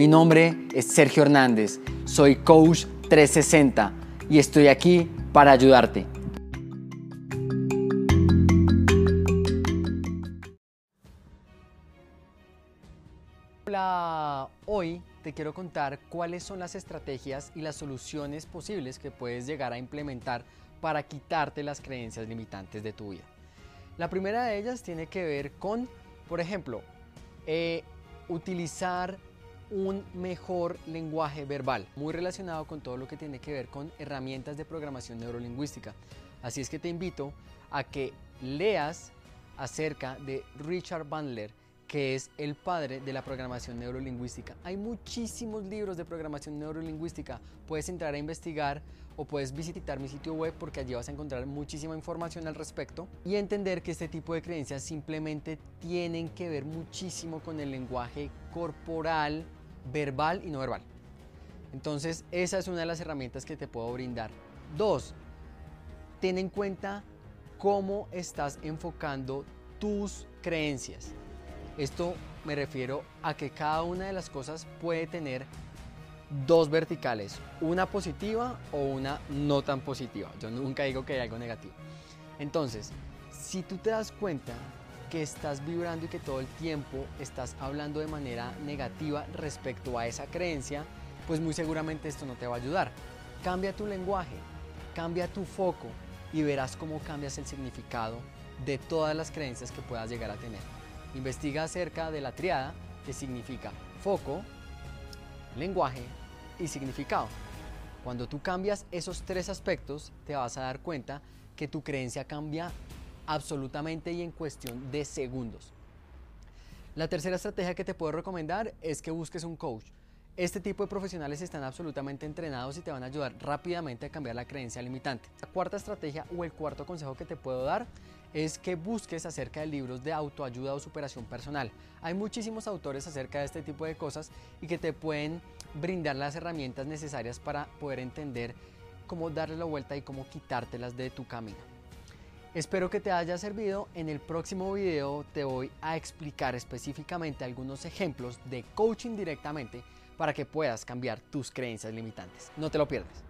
Mi nombre es Sergio Hernández, soy Coach 360 y estoy aquí para ayudarte. Hola, hoy te quiero contar cuáles son las estrategias y las soluciones posibles que puedes llegar a implementar para quitarte las creencias limitantes de tu vida. La primera de ellas tiene que ver con, por ejemplo, eh, utilizar un mejor lenguaje verbal, muy relacionado con todo lo que tiene que ver con herramientas de programación neurolingüística. Así es que te invito a que leas acerca de Richard Bandler, que es el padre de la programación neurolingüística. Hay muchísimos libros de programación neurolingüística. Puedes entrar a investigar o puedes visitar mi sitio web porque allí vas a encontrar muchísima información al respecto y entender que este tipo de creencias simplemente tienen que ver muchísimo con el lenguaje corporal, verbal y no verbal. Entonces, esa es una de las herramientas que te puedo brindar. Dos, ten en cuenta cómo estás enfocando tus creencias. Esto me refiero a que cada una de las cosas puede tener dos verticales, una positiva o una no tan positiva. Yo nunca digo que hay algo negativo. Entonces, si tú te das cuenta que estás vibrando y que todo el tiempo estás hablando de manera negativa respecto a esa creencia, pues muy seguramente esto no te va a ayudar. Cambia tu lenguaje, cambia tu foco y verás cómo cambias el significado de todas las creencias que puedas llegar a tener. Investiga acerca de la triada que significa foco, lenguaje y significado. Cuando tú cambias esos tres aspectos, te vas a dar cuenta que tu creencia cambia absolutamente y en cuestión de segundos. La tercera estrategia que te puedo recomendar es que busques un coach. Este tipo de profesionales están absolutamente entrenados y te van a ayudar rápidamente a cambiar la creencia limitante. La cuarta estrategia o el cuarto consejo que te puedo dar es que busques acerca de libros de autoayuda o superación personal. Hay muchísimos autores acerca de este tipo de cosas y que te pueden brindar las herramientas necesarias para poder entender cómo darle la vuelta y cómo quitártelas de tu camino. Espero que te haya servido. En el próximo video te voy a explicar específicamente algunos ejemplos de coaching directamente para que puedas cambiar tus creencias limitantes. No te lo pierdas.